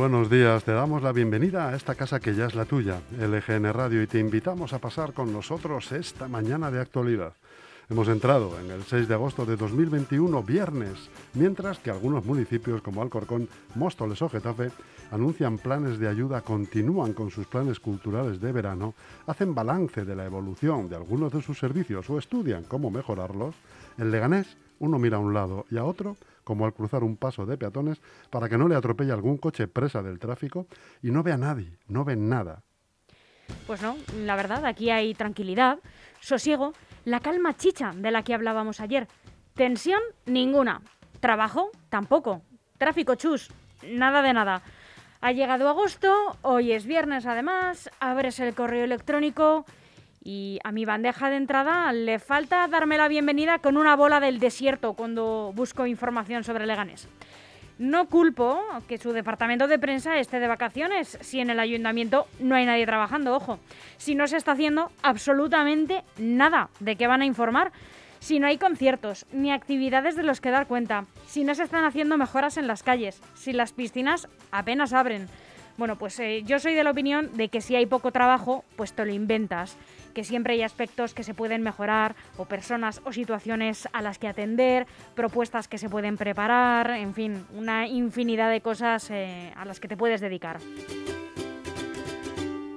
Buenos días, te damos la bienvenida a esta casa que ya es la tuya, LGN Radio, y te invitamos a pasar con nosotros esta mañana de actualidad. Hemos entrado en el 6 de agosto de 2021, viernes, mientras que algunos municipios como Alcorcón, Móstoles o Getafe anuncian planes de ayuda, continúan con sus planes culturales de verano, hacen balance de la evolución de algunos de sus servicios o estudian cómo mejorarlos, en Leganés uno mira a un lado y a otro como al cruzar un paso de peatones para que no le atropelle algún coche presa del tráfico y no ve a nadie, no ve nada. Pues no, la verdad, aquí hay tranquilidad, sosiego, la calma chicha de la que hablábamos ayer. Tensión ninguna. Trabajo tampoco. Tráfico chus. Nada de nada. Ha llegado agosto, hoy es viernes además, abres el correo electrónico y a mi bandeja de entrada le falta darme la bienvenida con una bola del desierto cuando busco información sobre Leganés. No culpo que su departamento de prensa esté de vacaciones si en el ayuntamiento no hay nadie trabajando, ojo. Si no se está haciendo absolutamente nada de qué van a informar, si no hay conciertos ni actividades de los que dar cuenta, si no se están haciendo mejoras en las calles, si las piscinas apenas abren. Bueno, pues eh, yo soy de la opinión de que si hay poco trabajo, pues te lo inventas que siempre hay aspectos que se pueden mejorar o personas o situaciones a las que atender, propuestas que se pueden preparar, en fin, una infinidad de cosas eh, a las que te puedes dedicar.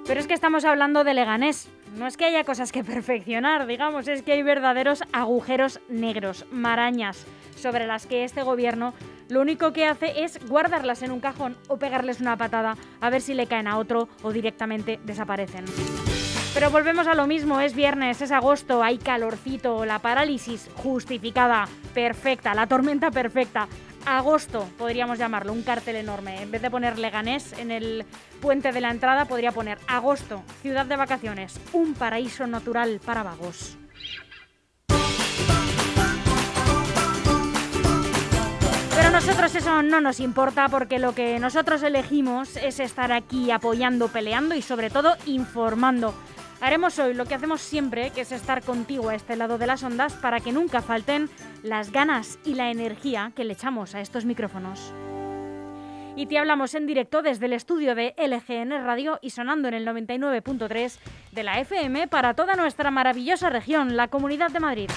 Pero es que estamos hablando de Leganés. No es que haya cosas que perfeccionar, digamos, es que hay verdaderos agujeros negros, marañas, sobre las que este gobierno lo único que hace es guardarlas en un cajón o pegarles una patada a ver si le caen a otro o directamente desaparecen. Pero volvemos a lo mismo, es viernes, es agosto, hay calorcito, la parálisis justificada, perfecta, la tormenta perfecta. Agosto, podríamos llamarlo, un cartel enorme. En vez de poner Leganés en el puente de la entrada, podría poner Agosto, ciudad de vacaciones, un paraíso natural para vagos. Pero nosotros eso no nos importa porque lo que nosotros elegimos es estar aquí apoyando, peleando y sobre todo informando. Haremos hoy lo que hacemos siempre, que es estar contigo a este lado de las ondas para que nunca falten las ganas y la energía que le echamos a estos micrófonos. Y te hablamos en directo desde el estudio de LGN Radio y sonando en el 99.3 de la FM para toda nuestra maravillosa región, la Comunidad de Madrid.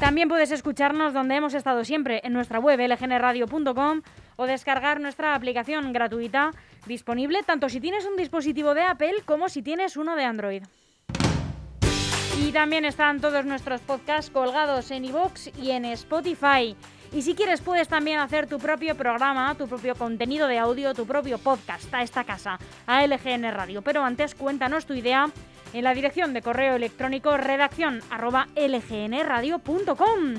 También puedes escucharnos donde hemos estado siempre, en nuestra web lgnradio.com o descargar nuestra aplicación gratuita disponible tanto si tienes un dispositivo de Apple como si tienes uno de Android. Y también están todos nuestros podcasts colgados en iVoox y en Spotify. Y si quieres puedes también hacer tu propio programa, tu propio contenido de audio, tu propio podcast a esta casa, a LGN Radio. Pero antes cuéntanos tu idea en la dirección de correo electrónico redacción arroba lgnradio.com.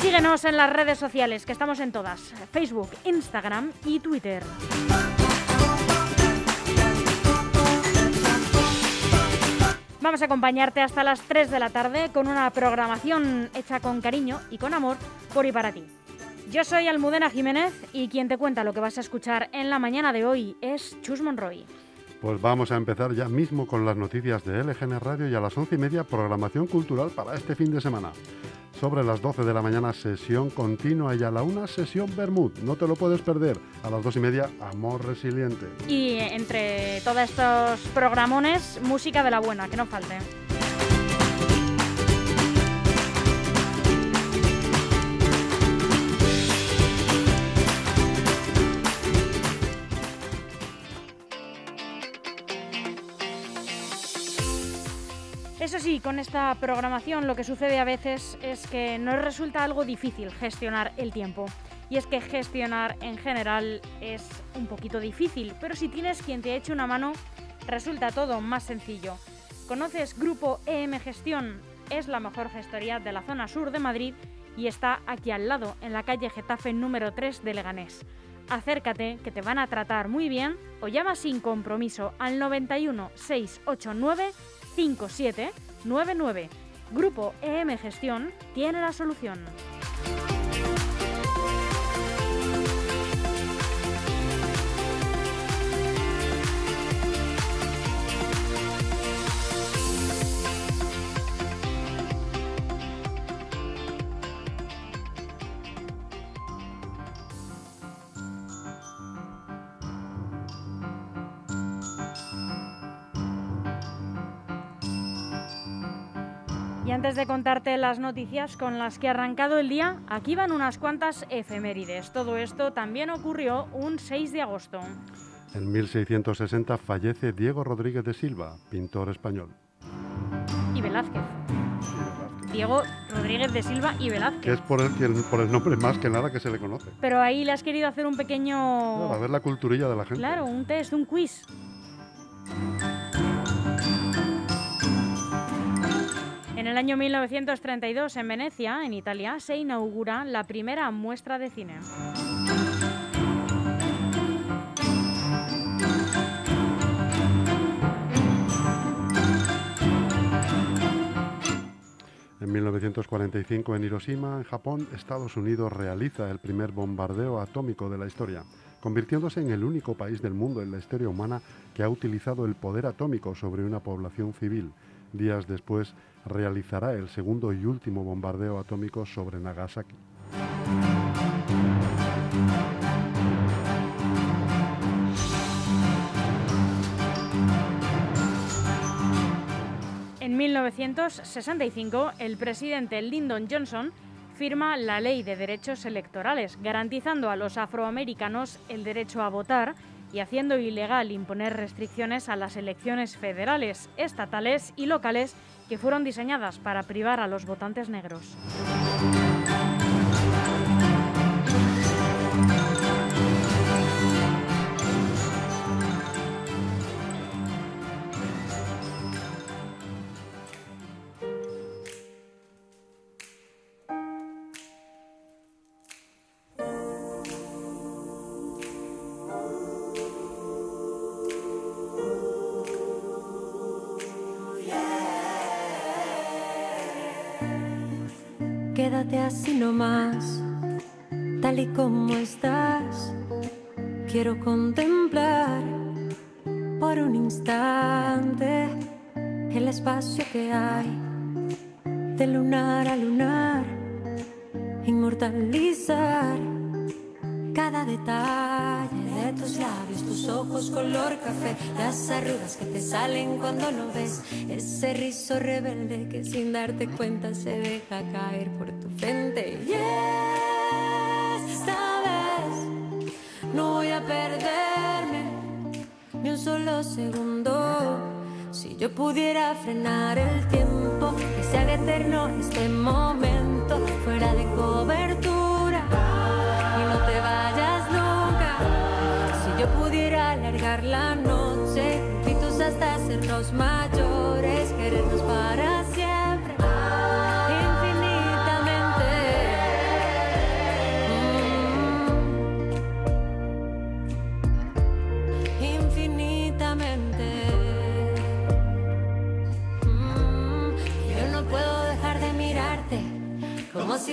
Síguenos en las redes sociales, que estamos en todas, Facebook, Instagram y Twitter. Vamos a acompañarte hasta las 3 de la tarde con una programación hecha con cariño y con amor por y para ti. Yo soy Almudena Jiménez y quien te cuenta lo que vas a escuchar en la mañana de hoy es Chus Monroy. Pues vamos a empezar ya mismo con las noticias de LGN Radio y a las once y media programación cultural para este fin de semana sobre las 12 de la mañana sesión continua y a la una sesión Bermud. No te lo puedes perder. A las dos y media Amor Resiliente. Y entre todos estos programones, música de la buena, que no falte. Eso sí, con esta programación lo que sucede a veces es que nos resulta algo difícil gestionar el tiempo. Y es que gestionar en general es un poquito difícil, pero si tienes quien te eche una mano, resulta todo más sencillo. ¿Conoces Grupo EM Gestión? Es la mejor gestoría de la zona sur de Madrid y está aquí al lado, en la calle Getafe número 3 de Leganés. Acércate, que te van a tratar muy bien, o llama sin compromiso al 91 689 5799. Grupo EM Gestión tiene la solución. Y antes de contarte las noticias con las que ha arrancado el día, aquí van unas cuantas efemérides. Todo esto también ocurrió un 6 de agosto. En 1660 fallece Diego Rodríguez de Silva, pintor español. Y Velázquez. Diego Rodríguez de Silva y Velázquez. Que es por el, por el nombre más que nada que se le conoce. Pero ahí le has querido hacer un pequeño... a ver la culturilla de la gente. Claro, un test, un quiz. En el año 1932, en Venecia, en Italia, se inaugura la primera muestra de cine. En 1945, en Hiroshima, en Japón, Estados Unidos realiza el primer bombardeo atómico de la historia, convirtiéndose en el único país del mundo en la historia humana que ha utilizado el poder atómico sobre una población civil. Días después, realizará el segundo y último bombardeo atómico sobre Nagasaki. En 1965, el presidente Lyndon Johnson firma la Ley de Derechos Electorales, garantizando a los afroamericanos el derecho a votar y haciendo ilegal imponer restricciones a las elecciones federales, estatales y locales que fueron diseñadas para privar a los votantes negros. Quédate así nomás, tal y como estás. Quiero contemplar por un instante el espacio que hay de lunar a lunar, inmortalizar cada detalle tus labios, tus ojos color café, las arrugas que te salen cuando lo ves, ese rizo rebelde que sin darte cuenta se deja caer por tu frente. Y esta vez no voy a perderme ni un solo segundo. Si yo pudiera frenar el tiempo, que se eterno este momento, fuera de cobertura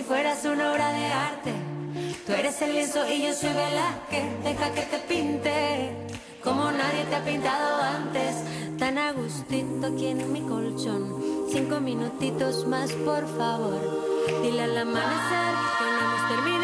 fueras una obra de arte. Tú eres el lienzo y yo soy Velázquez. Deja que te pinte como nadie te ha pintado antes. Tan a gustito aquí en mi colchón. Cinco minutitos más, por favor. Dile al amanecer que no hemos terminado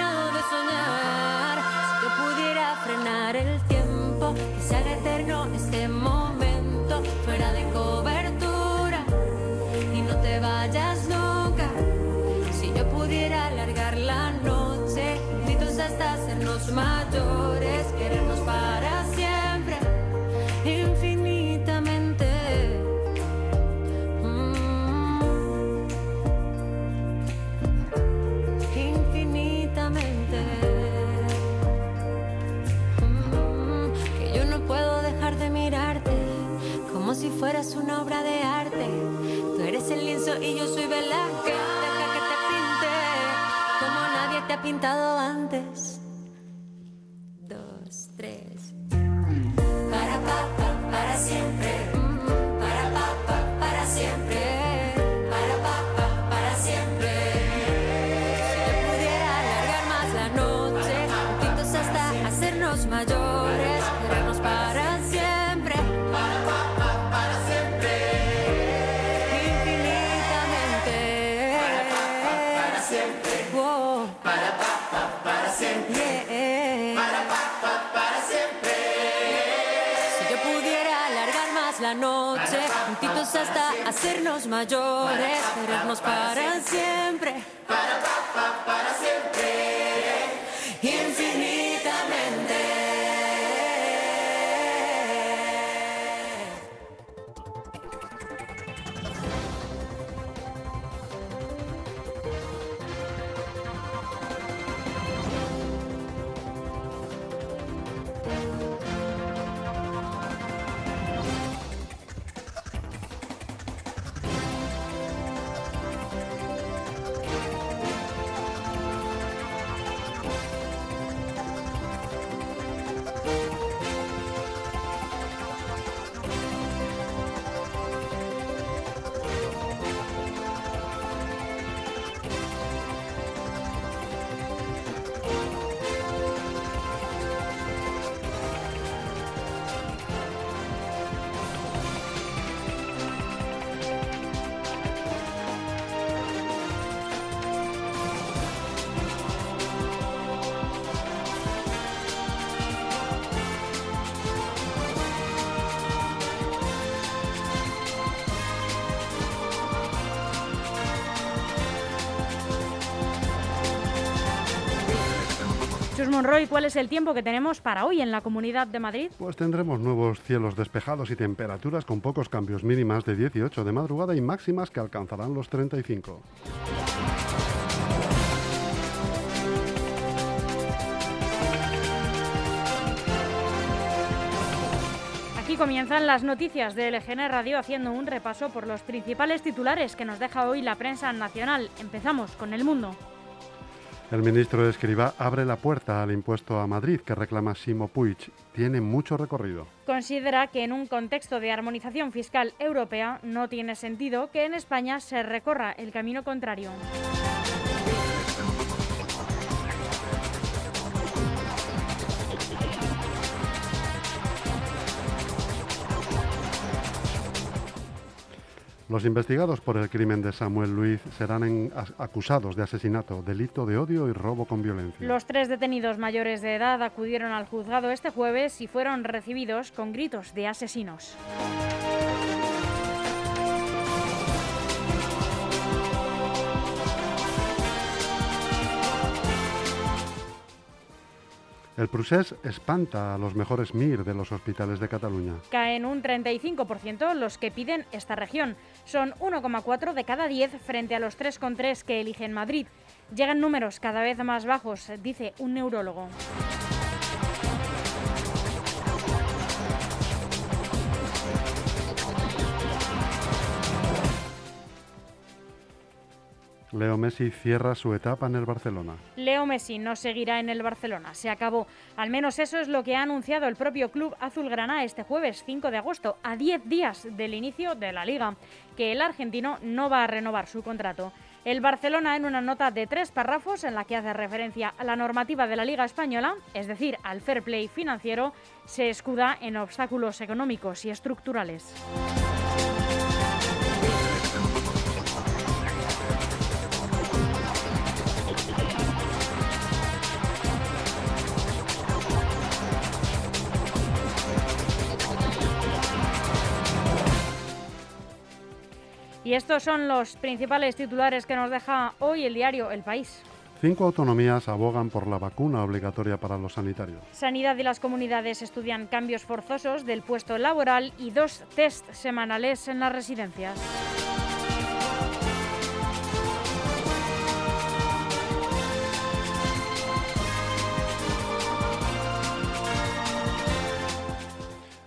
pintado antes. Dos, tres. Para papá, para siempre. Para papá, para siempre. Para papá, para siempre. Si pudiera alargar más la noche, juntitos hasta hacernos mayores, querernos para siempre. Hacernos mayores, querernos para siempre. Para, para, para siempre. Monroy, ¿cuál es el tiempo que tenemos para hoy en la Comunidad de Madrid? Pues tendremos nuevos cielos despejados y temperaturas con pocos cambios mínimas de 18 de madrugada y máximas que alcanzarán los 35. Aquí comienzan las noticias de LGN Radio haciendo un repaso por los principales titulares que nos deja hoy la prensa nacional. Empezamos con el mundo. El ministro de Escribá abre la puerta al impuesto a Madrid que reclama Simo Puig. Tiene mucho recorrido. Considera que en un contexto de armonización fiscal europea no tiene sentido que en España se recorra el camino contrario. Los investigados por el crimen de Samuel Luiz serán acusados de asesinato, delito de odio y robo con violencia. Los tres detenidos mayores de edad acudieron al juzgado este jueves y fueron recibidos con gritos de asesinos. El procés espanta a los mejores MIR de los hospitales de Cataluña. Caen un 35% los que piden esta región. Son 1,4 de cada 10 frente a los 3,3 que eligen Madrid. Llegan números cada vez más bajos, dice un neurólogo. Leo Messi cierra su etapa en el Barcelona. Leo Messi no seguirá en el Barcelona, se acabó. Al menos eso es lo que ha anunciado el propio club azulgrana este jueves 5 de agosto, a 10 días del inicio de la liga, que el argentino no va a renovar su contrato. El Barcelona, en una nota de tres párrafos en la que hace referencia a la normativa de la Liga Española, es decir, al fair play financiero, se escuda en obstáculos económicos y estructurales. Y estos son los principales titulares que nos deja hoy el diario El País. Cinco autonomías abogan por la vacuna obligatoria para los sanitarios. Sanidad y las comunidades estudian cambios forzosos del puesto laboral y dos test semanales en las residencias.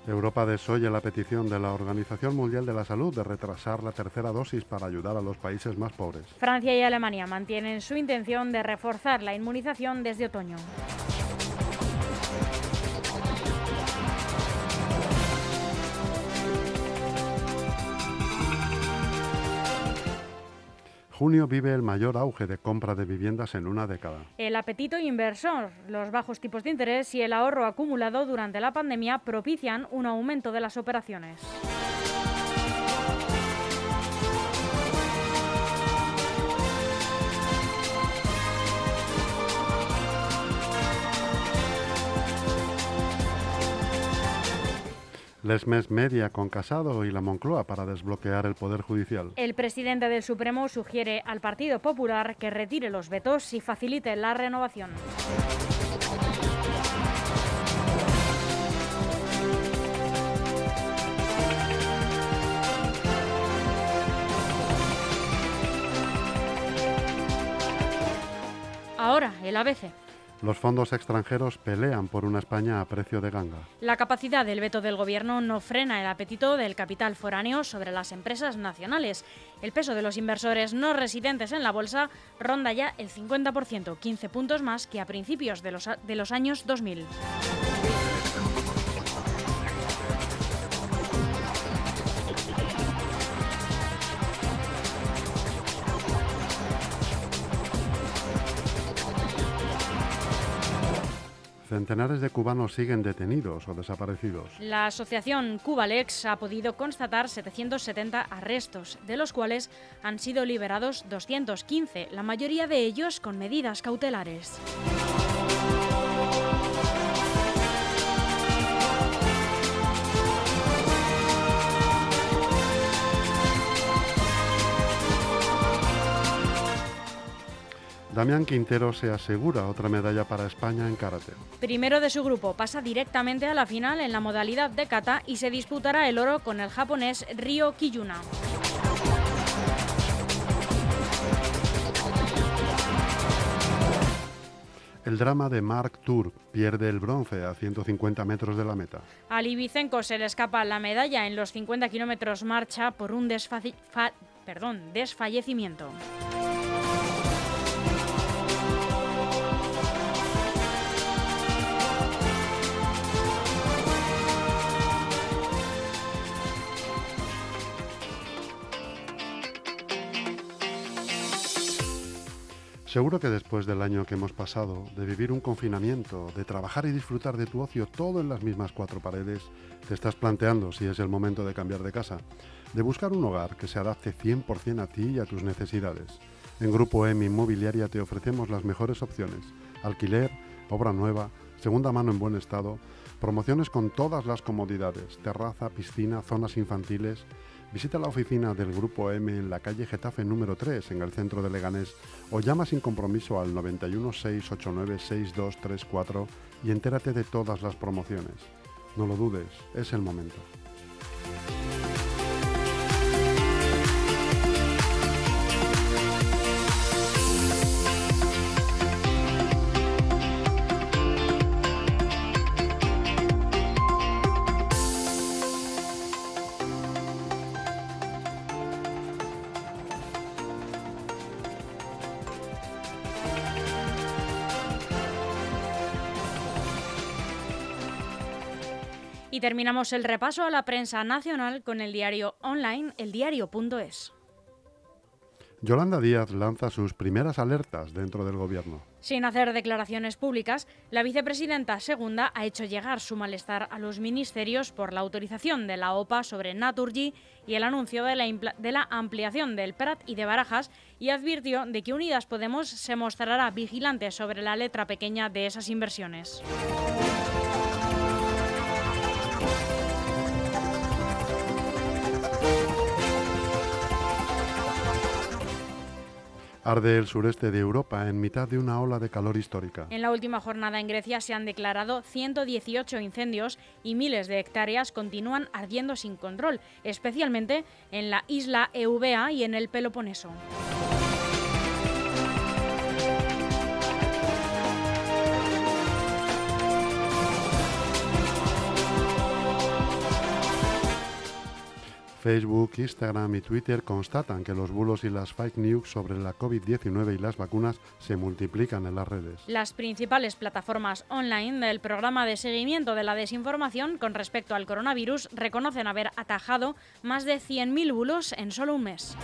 Europa desoye la petición de la Organización Mundial de la Salud de retrasar la tercera dosis para ayudar a los países más pobres. Francia y Alemania mantienen su intención de reforzar la inmunización desde otoño. Junio vive el mayor auge de compra de viviendas en una década. El apetito inversor, los bajos tipos de interés y el ahorro acumulado durante la pandemia propician un aumento de las operaciones. Lesmes media con Casado y la Moncloa para desbloquear el Poder Judicial. El presidente del Supremo sugiere al Partido Popular que retire los vetos y facilite la renovación. Ahora, el ABC. Los fondos extranjeros pelean por una España a precio de ganga. La capacidad del veto del Gobierno no frena el apetito del capital foráneo sobre las empresas nacionales. El peso de los inversores no residentes en la bolsa ronda ya el 50%, 15 puntos más que a principios de los, años 2000. Centenares de cubanos siguen detenidos o desaparecidos. La asociación Cubalex ha podido constatar 770 arrestos, de los cuales han sido liberados 215, la mayoría de ellos con medidas cautelares. Damián Quintero se asegura otra medalla para España en karate. Primero de su grupo pasa directamente a la final en la modalidad de kata y se disputará el oro con el japonés Ryo Kiyuna. El drama de Mark Tour pierde el bronce a 150 metros de la meta. A Libicenko se le escapa la medalla en los 50 kilómetros marcha por un desfaci- fa- perdón, desfallecimiento. Seguro que después del año que hemos pasado, de vivir un confinamiento, de trabajar y disfrutar de tu ocio todo en las mismas cuatro paredes, te estás planteando si es el momento de cambiar de casa, de buscar un hogar que se adapte 100% a ti y a tus necesidades. En Grupo M Inmobiliaria te ofrecemos las mejores opciones. Alquiler, obra nueva, segunda mano en buen estado, promociones con todas las comodidades, terraza, piscina, zonas infantiles. Visita la oficina del Grupo M en la calle Getafe número 3 en el centro de Leganés o llama sin compromiso al 91 689 6234 y entérate de todas las promociones. No lo dudes, es el momento. Y terminamos el repaso a la prensa nacional con el diario online eldiario.es. Yolanda Díaz lanza sus primeras alertas dentro del gobierno. Sin hacer declaraciones públicas, la vicepresidenta segunda ha hecho llegar su malestar a los ministerios por la autorización de la OPA sobre Naturgy y el anuncio de la, de la ampliación del Prat y de Barajas y advirtió de que Unidas Podemos se mostrará vigilante sobre la letra pequeña de esas inversiones. Arde el sureste de Europa en mitad de una ola de calor histórica. En la última jornada en Grecia se han declarado 118 incendios y miles de hectáreas continúan ardiendo sin control, especialmente en la isla Eubea y en el Peloponeso. Facebook, Instagram y Twitter constatan que los bulos y las fake news sobre la COVID-19 y las vacunas se multiplican en las redes. Las principales plataformas online del programa de seguimiento de la desinformación con respecto al coronavirus reconocen haber atajado más de 100.000 bulos en solo un mes.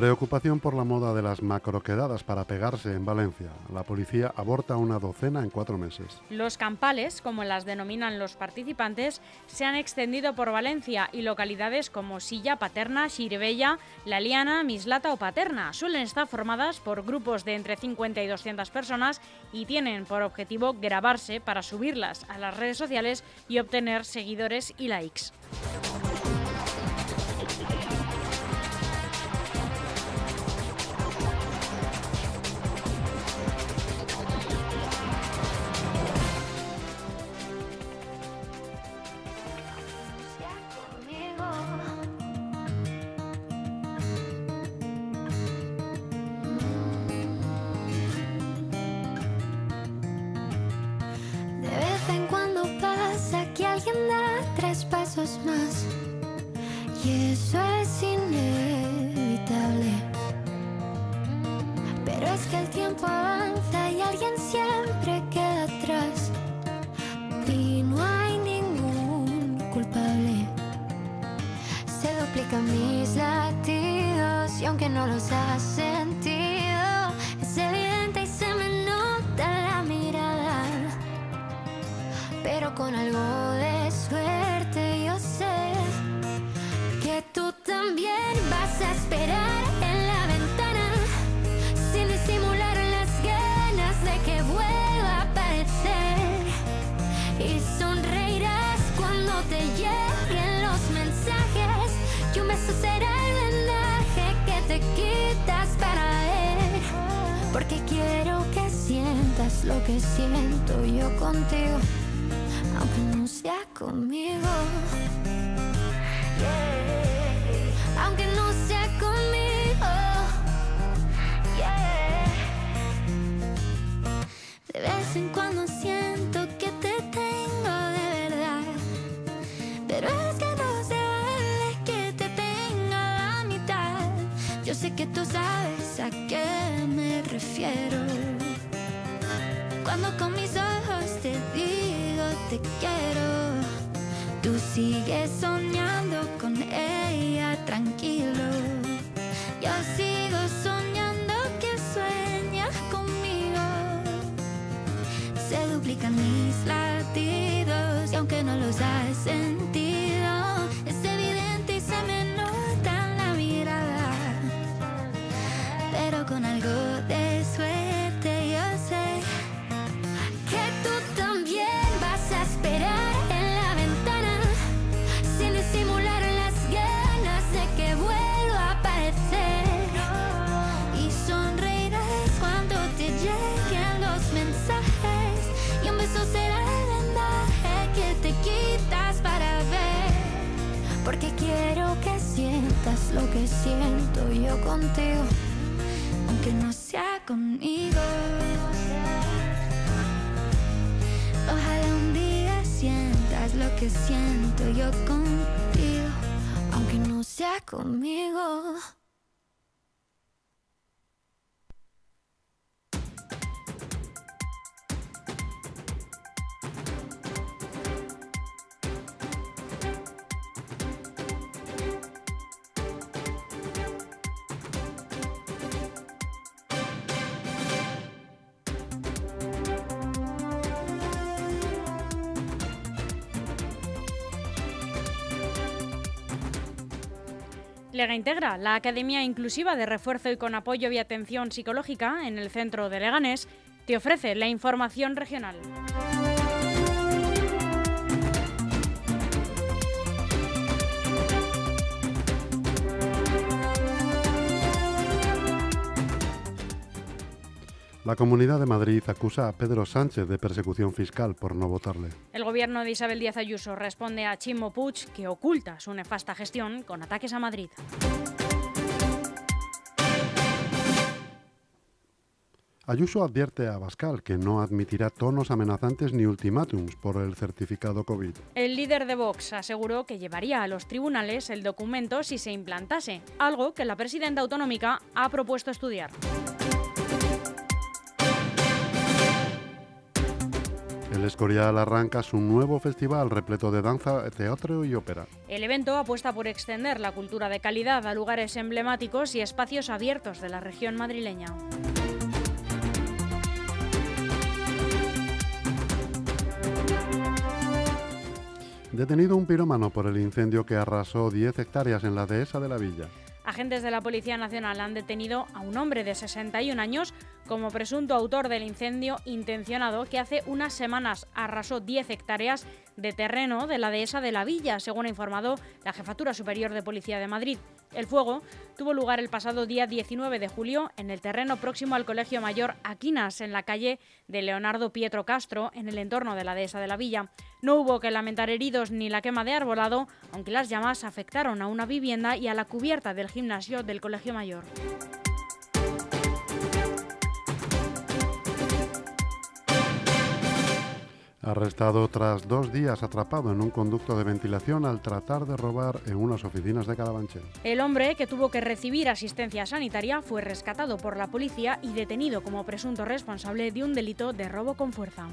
Preocupación por la moda de las macroquedadas para pegarse en Valencia. La policía aborta una docena en cuatro meses. Los campales, como las denominan los participantes, se han extendido por Valencia y localidades como Silla, Paterna, Xiribella, La Liana, Mislata o Paterna. Suelen estar formadas por grupos de entre 50 y 200 personas y tienen por objetivo grabarse para subirlas a las redes sociales y obtener seguidores y likes. Y no hay ningún culpable. Se duplican mis latidos y aunque no los has sentido, es evidente y se me nota la mirada, pero con algo quiero que sientas lo que siento yo contigo aunque no sea conmigo aunque no sea conmigo. De vez en cuando siento que te tengo de verdad, pero es que no se vale que te tenga a mitad. Yo sé que tú sabes a qué me Cuando con mis ojos te digo te quiero, tú sigues soñando con él tranquilo. Yo sigo soñando que sueñas conmigo. Se duplican mis latidos y aunque no los has sentido, contigo, aunque no sea conmigo. Ojalá un día sientas lo que siento yo contigo, aunque no sea conmigo. Lega Integra, la Academia Inclusiva de Refuerzo y con Apoyo y Atención Psicológica en el centro de Leganés, te ofrece la información regional. La Comunidad de Madrid acusa a Pedro Sánchez de persecución fiscal por no votarle. El gobierno de Isabel Díaz Ayuso responde a Chimo Puig que oculta su nefasta gestión con ataques a Madrid. Ayuso advierte a Bascal que no admitirá tonos amenazantes ni ultimátums por el certificado COVID. El líder de Vox aseguró que llevaría a los tribunales el documento si se implantase, algo que la presidenta autonómica ha propuesto estudiar. El Escorial arranca su nuevo festival repleto de danza, teatro y ópera. El evento apuesta por extender la cultura de calidad a lugares emblemáticos y espacios abiertos de la región madrileña. Detenido un pirómano por el incendio que arrasó 10 hectáreas en la dehesa de la villa. Agentes de la Policía Nacional han detenido a un hombre de 61 años como presunto autor del incendio intencionado que hace unas semanas arrasó 10 hectáreas de terreno de la dehesa de la villa, según ha informado la Jefatura Superior de Policía de Madrid. El fuego tuvo lugar el pasado día 19 de julio en el terreno próximo al Colegio Mayor Aquinas, en la calle de Leonardo Pietro Castro, en el entorno de la dehesa de la villa. No hubo que lamentar heridos ni la quema de arbolado, aunque las llamas afectaron a una vivienda y a la cubierta del gimnasio del Colegio Mayor. Arrestado tras dos días atrapado en un conducto de ventilación al tratar de robar en unas oficinas de Carabanchel. El hombre, que tuvo que recibir asistencia sanitaria, fue rescatado por la policía y detenido como presunto responsable de un delito de robo con fuerza.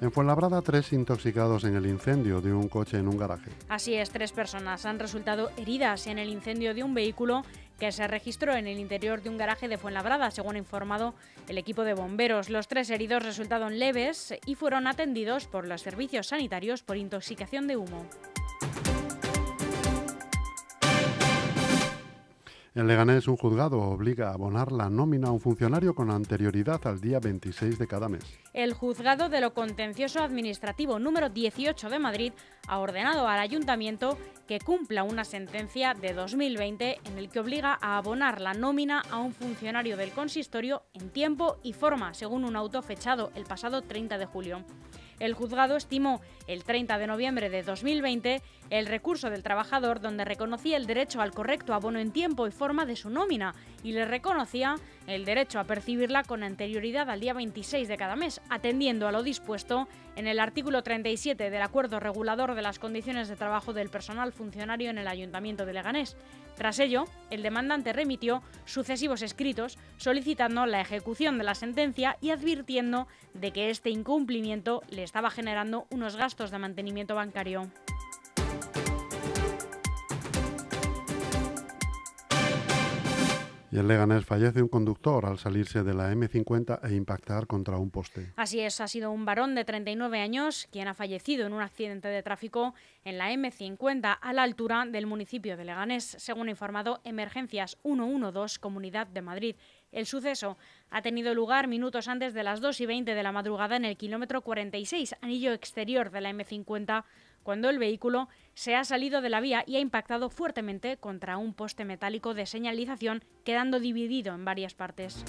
En Fuenlabrada, tres intoxicados en el incendio de un coche en un garaje. Así es, tres personas han resultado heridas en el incendio de un vehículo que se registró en el interior de un garaje de Fuenlabrada, según ha informado el equipo de bomberos. Los tres heridos resultaron leves y fueron atendidos por los servicios sanitarios por intoxicación de humo. En Leganés, un juzgado obliga a abonar la nómina a un funcionario con anterioridad al día 26 de cada mes. El juzgado de lo contencioso administrativo número 18 de Madrid ha ordenado al ayuntamiento que cumpla una sentencia de 2020 en el que obliga a abonar la nómina a un funcionario del consistorio en tiempo y forma, según un auto fechado el pasado 30 de julio. El juzgado estimó el 30 de noviembre de 2020 el recurso del trabajador donde reconocía el derecho al correcto abono en tiempo y forma de su nómina y le reconocía el derecho a percibirla con anterioridad al día 26 de cada mes, atendiendo a lo dispuesto en el artículo 37 del Acuerdo Regulador de las Condiciones de Trabajo del Personal Funcionario en el Ayuntamiento de Leganés. Tras ello, el demandante remitió sucesivos escritos solicitando la ejecución de la sentencia y advirtiendo de que este incumplimiento le estaba generando unos gastos de mantenimiento bancario. Y en Leganés fallece un conductor al salirse de la M50 e impactar contra un poste. Así es, ha sido un varón de 39 años quien ha fallecido en un accidente de tráfico en la M50 a la altura del municipio de Leganés, según ha informado Emergencias 112 Comunidad de Madrid. El suceso ha tenido lugar minutos antes de las 2 y 20 de la madrugada en el kilómetro 46, anillo exterior de la M50 cuando el vehículo se ha salido de la vía y ha impactado fuertemente contra un poste metálico de señalización, quedando dividido en varias partes.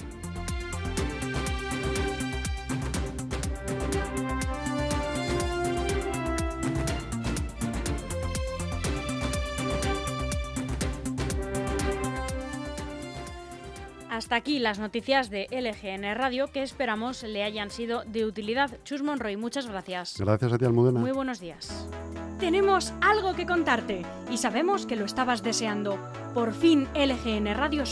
Hasta aquí las noticias de LGN Radio que esperamos le hayan sido de utilidad. Chus Monroy, muchas gracias. Gracias a ti, Almudena. Muy buenos días. Tenemos algo que contarte y sabemos que lo estabas deseando. Por fin LGN Radio